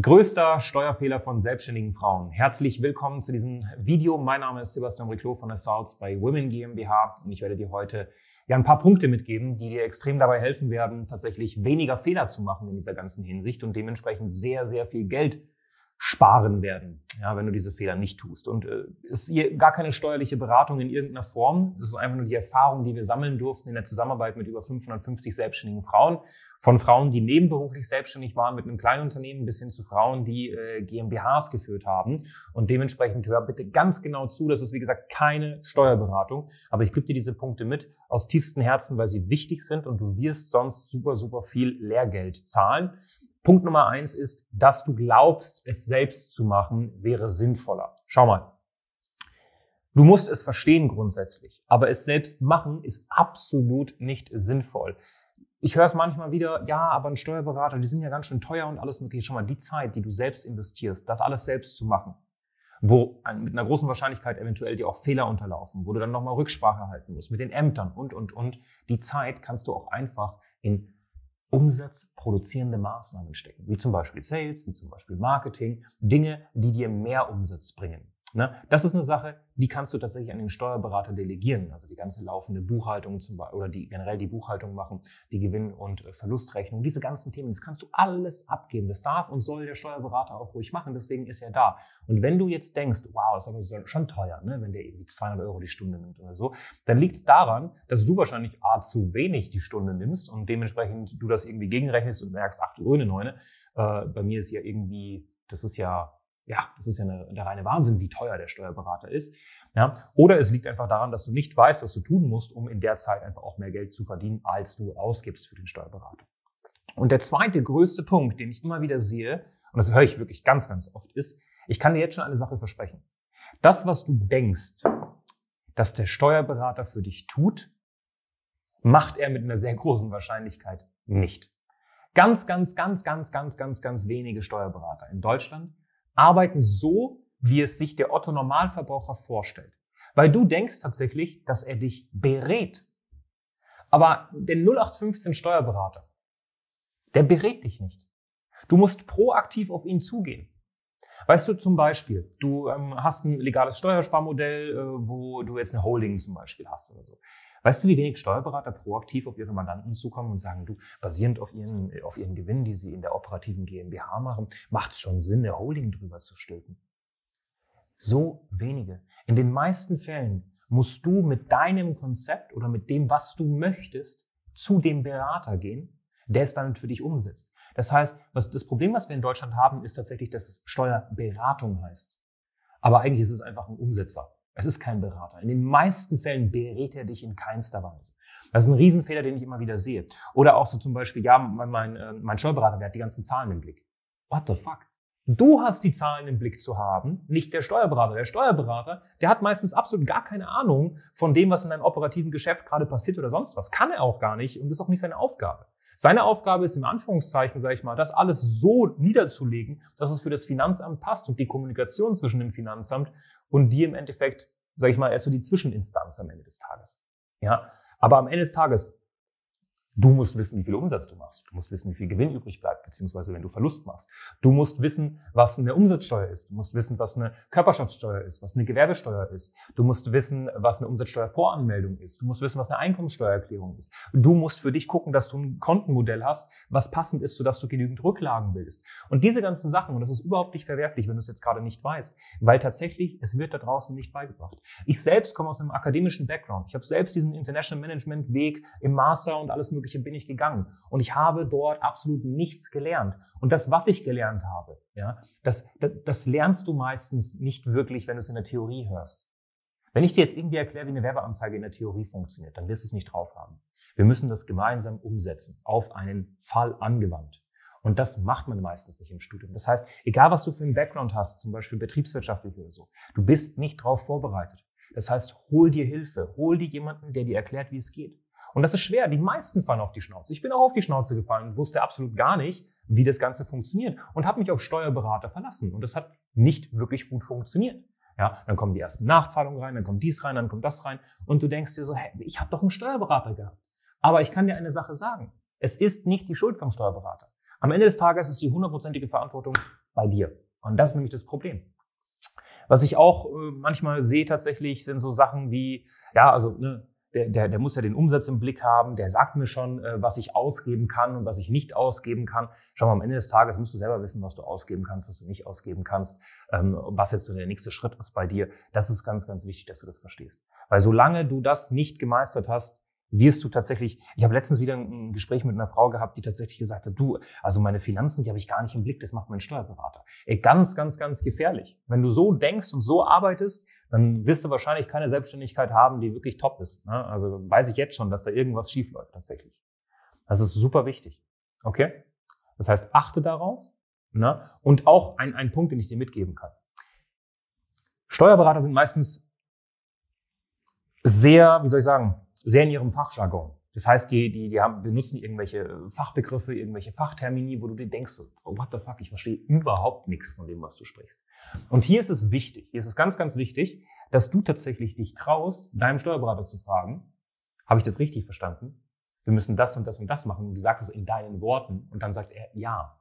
Größter Steuerfehler von selbstständigen Frauen. Herzlich willkommen zu diesem Video. Mein Name ist Sebastian Riclo von Assaults bei Women GmbH und ich werde dir heute ja ein paar Punkte mitgeben, die dir extrem dabei helfen werden, tatsächlich weniger Fehler zu machen in dieser ganzen Hinsicht und dementsprechend sehr, sehr viel Geld sparen werden, ja, wenn du diese Fehler nicht tust. Und äh, ist hier gar keine steuerliche Beratung in irgendeiner Form. Das ist einfach nur die Erfahrung, die wir sammeln durften in der Zusammenarbeit mit über 550 selbstständigen Frauen. Von Frauen, die nebenberuflich selbstständig waren mit einem kleinen Unternehmen, bis hin zu Frauen, die äh, GmbHs geführt haben. Und dementsprechend hör bitte ganz genau zu. Das ist, wie gesagt, keine Steuerberatung. Aber ich gebe dir diese Punkte mit aus tiefstem Herzen, weil sie wichtig sind und du wirst sonst super, super viel Lehrgeld zahlen. Punkt Nummer eins ist, dass du glaubst, es selbst zu machen, wäre sinnvoller. Schau mal. Du musst es verstehen grundsätzlich, aber es selbst machen ist absolut nicht sinnvoll. Ich höre es manchmal wieder, ja, aber ein Steuerberater, die sind ja ganz schön teuer und alles mögliche. Schau mal, die Zeit, die du selbst investierst, das alles selbst zu machen, wo mit einer großen Wahrscheinlichkeit eventuell dir auch Fehler unterlaufen, wo du dann nochmal Rücksprache halten musst mit den Ämtern und, und, und. Die Zeit kannst du auch einfach in umsatzproduzierende Maßnahmen stecken, wie zum Beispiel Sales, wie zum Beispiel Marketing, Dinge, die dir mehr Umsatz bringen. Ne? Das ist eine Sache, die kannst du tatsächlich an den Steuerberater delegieren. Also die ganze laufende Buchhaltung zum Beispiel, oder die generell die Buchhaltung machen, die Gewinn- und äh, Verlustrechnung, diese ganzen Themen, das kannst du alles abgeben. Das darf und soll der Steuerberater auch ruhig machen, deswegen ist er da. Und wenn du jetzt denkst, wow, das ist schon teuer, ne? wenn der irgendwie 200 Euro die Stunde nimmt oder so, dann liegt es daran, dass du wahrscheinlich A, zu wenig die Stunde nimmst und dementsprechend du das irgendwie gegenrechnest und merkst, ach du grüne Neune, äh, bei mir ist ja irgendwie, das ist ja ja, das ist ja eine, der reine Wahnsinn, wie teuer der Steuerberater ist. Ja, oder es liegt einfach daran, dass du nicht weißt, was du tun musst, um in der Zeit einfach auch mehr Geld zu verdienen, als du ausgibst für den Steuerberater. Und der zweite größte Punkt, den ich immer wieder sehe, und das höre ich wirklich ganz, ganz oft, ist, ich kann dir jetzt schon eine Sache versprechen. Das, was du denkst, dass der Steuerberater für dich tut, macht er mit einer sehr großen Wahrscheinlichkeit nicht. Ganz, ganz, ganz, ganz, ganz, ganz, ganz wenige Steuerberater in Deutschland arbeiten so, wie es sich der Otto Normalverbraucher vorstellt. Weil du denkst tatsächlich, dass er dich berät. Aber der 0815 Steuerberater, der berät dich nicht. Du musst proaktiv auf ihn zugehen. Weißt du zum Beispiel, du ähm, hast ein legales Steuersparmodell, äh, wo du jetzt eine Holding zum Beispiel hast oder so. Weißt du, wie wenig Steuerberater proaktiv auf ihre Mandanten zukommen und sagen, du, basierend auf ihren, auf ihren Gewinn, die sie in der operativen GmbH machen, macht es schon Sinn, eine Holding drüber zu stülpen? So wenige. In den meisten Fällen musst du mit deinem Konzept oder mit dem, was du möchtest, zu dem Berater gehen, der es dann für dich umsetzt. Das heißt, was, das Problem, was wir in Deutschland haben, ist tatsächlich, dass es Steuerberatung heißt. Aber eigentlich ist es einfach ein Umsetzer. Es ist kein Berater. In den meisten Fällen berät er dich in keinster Weise. Das ist ein Riesenfehler, den ich immer wieder sehe. Oder auch so zum Beispiel, ja, mein, mein, äh, mein Steuerberater, der hat die ganzen Zahlen im Blick. What the fuck? Du hast die Zahlen im Blick zu haben, nicht der Steuerberater. Der Steuerberater, der hat meistens absolut gar keine Ahnung von dem, was in einem operativen Geschäft gerade passiert oder sonst was. Kann er auch gar nicht und ist auch nicht seine Aufgabe. Seine Aufgabe ist im Anführungszeichen, sage ich mal, das alles so niederzulegen, dass es für das Finanzamt passt und die Kommunikation zwischen dem Finanzamt und die im Endeffekt, sage ich mal, erst so die Zwischeninstanz am Ende des Tages. Ja, aber am Ende des Tages Du musst wissen, wie viel Umsatz du machst. Du musst wissen, wie viel Gewinn übrig bleibt, beziehungsweise wenn du Verlust machst. Du musst wissen, was eine Umsatzsteuer ist. Du musst wissen, was eine Körperschaftssteuer ist, was eine Gewerbesteuer ist. Du musst wissen, was eine Umsatzsteuervoranmeldung ist. Du musst wissen, was eine Einkommensteuererklärung ist. Du musst für dich gucken, dass du ein Kontenmodell hast, was passend ist, sodass du genügend Rücklagen bildest. Und diese ganzen Sachen, und das ist überhaupt nicht verwerflich, wenn du es jetzt gerade nicht weißt, weil tatsächlich, es wird da draußen nicht beigebracht. Ich selbst komme aus einem akademischen Background. Ich habe selbst diesen International Management Weg im Master und alles mögliche Mögliche bin ich gegangen. Und ich habe dort absolut nichts gelernt. Und das, was ich gelernt habe, ja, das, das, das lernst du meistens nicht wirklich, wenn du es in der Theorie hörst. Wenn ich dir jetzt irgendwie erkläre, wie eine Werbeanzeige in der Theorie funktioniert, dann wirst du es nicht drauf haben. Wir müssen das gemeinsam umsetzen, auf einen Fall angewandt. Und das macht man meistens nicht im Studium. Das heißt, egal was du für einen Background hast, zum Beispiel betriebswirtschaftlich oder so, du bist nicht darauf vorbereitet. Das heißt, hol dir Hilfe, hol dir jemanden, der dir erklärt, wie es geht. Und das ist schwer. Die meisten fallen auf die Schnauze. Ich bin auch auf die Schnauze gefallen und wusste absolut gar nicht, wie das Ganze funktioniert und habe mich auf Steuerberater verlassen. Und das hat nicht wirklich gut funktioniert. Ja, dann kommen die ersten Nachzahlungen rein, dann kommt dies rein, dann kommt das rein und du denkst dir so, hey, ich habe doch einen Steuerberater gehabt. Aber ich kann dir eine Sache sagen. Es ist nicht die Schuld vom Steuerberater. Am Ende des Tages ist die hundertprozentige Verantwortung bei dir. Und das ist nämlich das Problem. Was ich auch äh, manchmal sehe tatsächlich, sind so Sachen wie, ja, also ne, der, der, der muss ja den Umsatz im Blick haben, der sagt mir schon, äh, was ich ausgeben kann und was ich nicht ausgeben kann. Schau mal, am Ende des Tages musst du selber wissen, was du ausgeben kannst, was du nicht ausgeben kannst, ähm, was jetzt so der nächste Schritt ist bei dir. Das ist ganz, ganz wichtig, dass du das verstehst. Weil solange du das nicht gemeistert hast, wirst du tatsächlich, ich habe letztens wieder ein Gespräch mit einer Frau gehabt, die tatsächlich gesagt hat, du, also meine Finanzen, die habe ich gar nicht im Blick, das macht mein Steuerberater. Ey, ganz, ganz, ganz gefährlich. Wenn du so denkst und so arbeitest, dann wirst du wahrscheinlich keine Selbstständigkeit haben, die wirklich top ist. Ne? Also weiß ich jetzt schon, dass da irgendwas schief läuft tatsächlich. Das ist super wichtig. Okay? Das heißt, achte darauf. Ne? Und auch ein, ein Punkt, den ich dir mitgeben kann. Steuerberater sind meistens sehr, wie soll ich sagen, sehr in ihrem Fachjargon. Das heißt, die, die, die haben, benutzen irgendwelche Fachbegriffe, irgendwelche Fachtermini, wo du dir denkst, oh, what the fuck, ich verstehe überhaupt nichts von dem, was du sprichst. Und hier ist es wichtig, hier ist es ganz, ganz wichtig, dass du tatsächlich dich traust, deinem Steuerberater zu fragen, habe ich das richtig verstanden? Wir müssen das und das und das machen. Und du sagst es in deinen Worten und dann sagt er ja.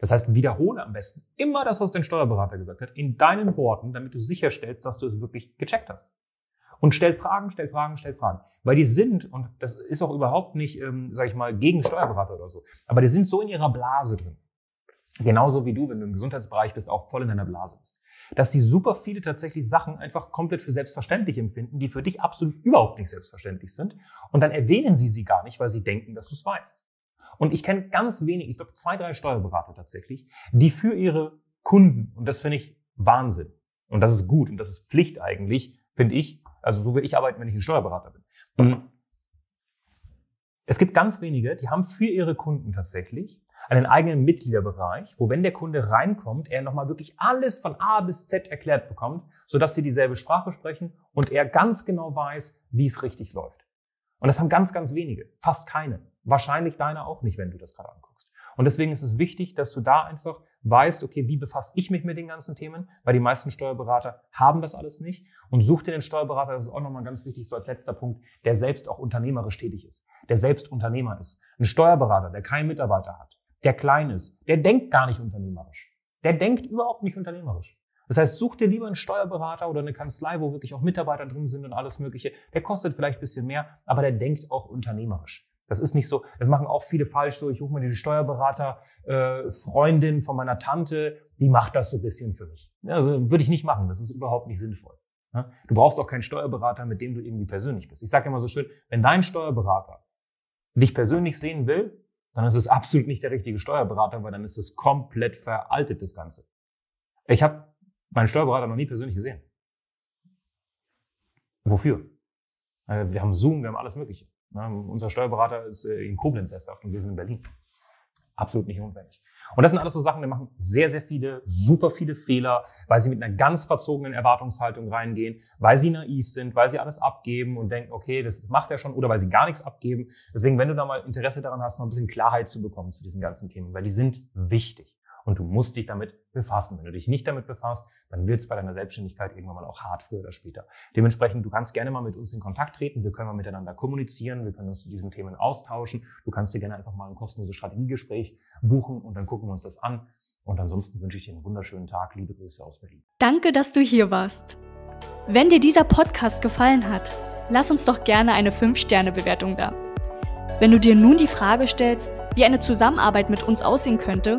Das heißt, wiederhole am besten immer das, was dein Steuerberater gesagt hat, in deinen Worten, damit du sicherstellst, dass du es wirklich gecheckt hast. Und stell Fragen, stell Fragen, stell Fragen. Weil die sind, und das ist auch überhaupt nicht, ähm, sage ich mal, gegen Steuerberater oder so, aber die sind so in ihrer Blase drin. Genauso wie du, wenn du im Gesundheitsbereich bist, auch voll in deiner Blase bist. Dass sie super viele tatsächlich Sachen einfach komplett für selbstverständlich empfinden, die für dich absolut überhaupt nicht selbstverständlich sind. Und dann erwähnen sie sie gar nicht, weil sie denken, dass du es weißt. Und ich kenne ganz wenig, ich glaube zwei, drei Steuerberater tatsächlich, die für ihre Kunden, und das finde ich Wahnsinn, und das ist gut und das ist Pflicht eigentlich, finde ich, also so will ich arbeiten, wenn ich ein Steuerberater bin. Mhm. Es gibt ganz wenige, die haben für ihre Kunden tatsächlich einen eigenen Mitgliederbereich, wo wenn der Kunde reinkommt, er nochmal wirklich alles von A bis Z erklärt bekommt, sodass sie dieselbe Sprache sprechen und er ganz genau weiß, wie es richtig läuft. Und das haben ganz, ganz wenige, fast keine. Wahrscheinlich deine auch nicht, wenn du das gerade anguckst. Und deswegen ist es wichtig, dass du da einfach weißt, okay, wie befasse ich mich mit den ganzen Themen, weil die meisten Steuerberater haben das alles nicht und such dir den Steuerberater, das ist auch nochmal ganz wichtig, so als letzter Punkt, der selbst auch unternehmerisch tätig ist, der selbst Unternehmer ist. Ein Steuerberater, der keinen Mitarbeiter hat, der klein ist, der denkt gar nicht unternehmerisch. Der denkt überhaupt nicht unternehmerisch. Das heißt, such dir lieber einen Steuerberater oder eine Kanzlei, wo wirklich auch Mitarbeiter drin sind und alles Mögliche. Der kostet vielleicht ein bisschen mehr, aber der denkt auch unternehmerisch. Das ist nicht so, das machen auch viele falsch so, ich suche mir die Steuerberater, äh, Freundin von meiner Tante, die macht das so ein bisschen für mich. Also würde ich nicht machen, das ist überhaupt nicht sinnvoll. Ja? Du brauchst auch keinen Steuerberater, mit dem du irgendwie persönlich bist. Ich sage immer so schön, wenn dein Steuerberater dich persönlich sehen will, dann ist es absolut nicht der richtige Steuerberater, weil dann ist es komplett veraltet, das Ganze. Ich habe meinen Steuerberater noch nie persönlich gesehen. Wofür? Äh, wir haben Zoom, wir haben alles Mögliche. Unser Steuerberater ist äh, in Koblenz sesshaft und wir sind in Berlin. Absolut nicht notwendig. Und das sind alles so Sachen, die machen sehr, sehr viele, super viele Fehler, weil sie mit einer ganz verzogenen Erwartungshaltung reingehen, weil sie naiv sind, weil sie alles abgeben und denken, okay, das macht er schon, oder weil sie gar nichts abgeben. Deswegen, wenn du da mal Interesse daran hast, mal ein bisschen Klarheit zu bekommen zu diesen ganzen Themen, weil die sind wichtig und du musst dich damit befassen. Wenn du dich nicht damit befasst, dann wird es bei deiner Selbstständigkeit irgendwann mal auch hart, früher oder später. Dementsprechend, du kannst gerne mal mit uns in Kontakt treten, wir können mal miteinander kommunizieren, wir können uns zu diesen Themen austauschen. Du kannst dir gerne einfach mal ein kostenloses Strategiegespräch buchen und dann gucken wir uns das an. Und ansonsten wünsche ich dir einen wunderschönen Tag. Liebe Grüße aus Berlin. Danke, dass du hier warst. Wenn dir dieser Podcast gefallen hat, lass uns doch gerne eine 5-Sterne-Bewertung da. Wenn du dir nun die Frage stellst, wie eine Zusammenarbeit mit uns aussehen könnte,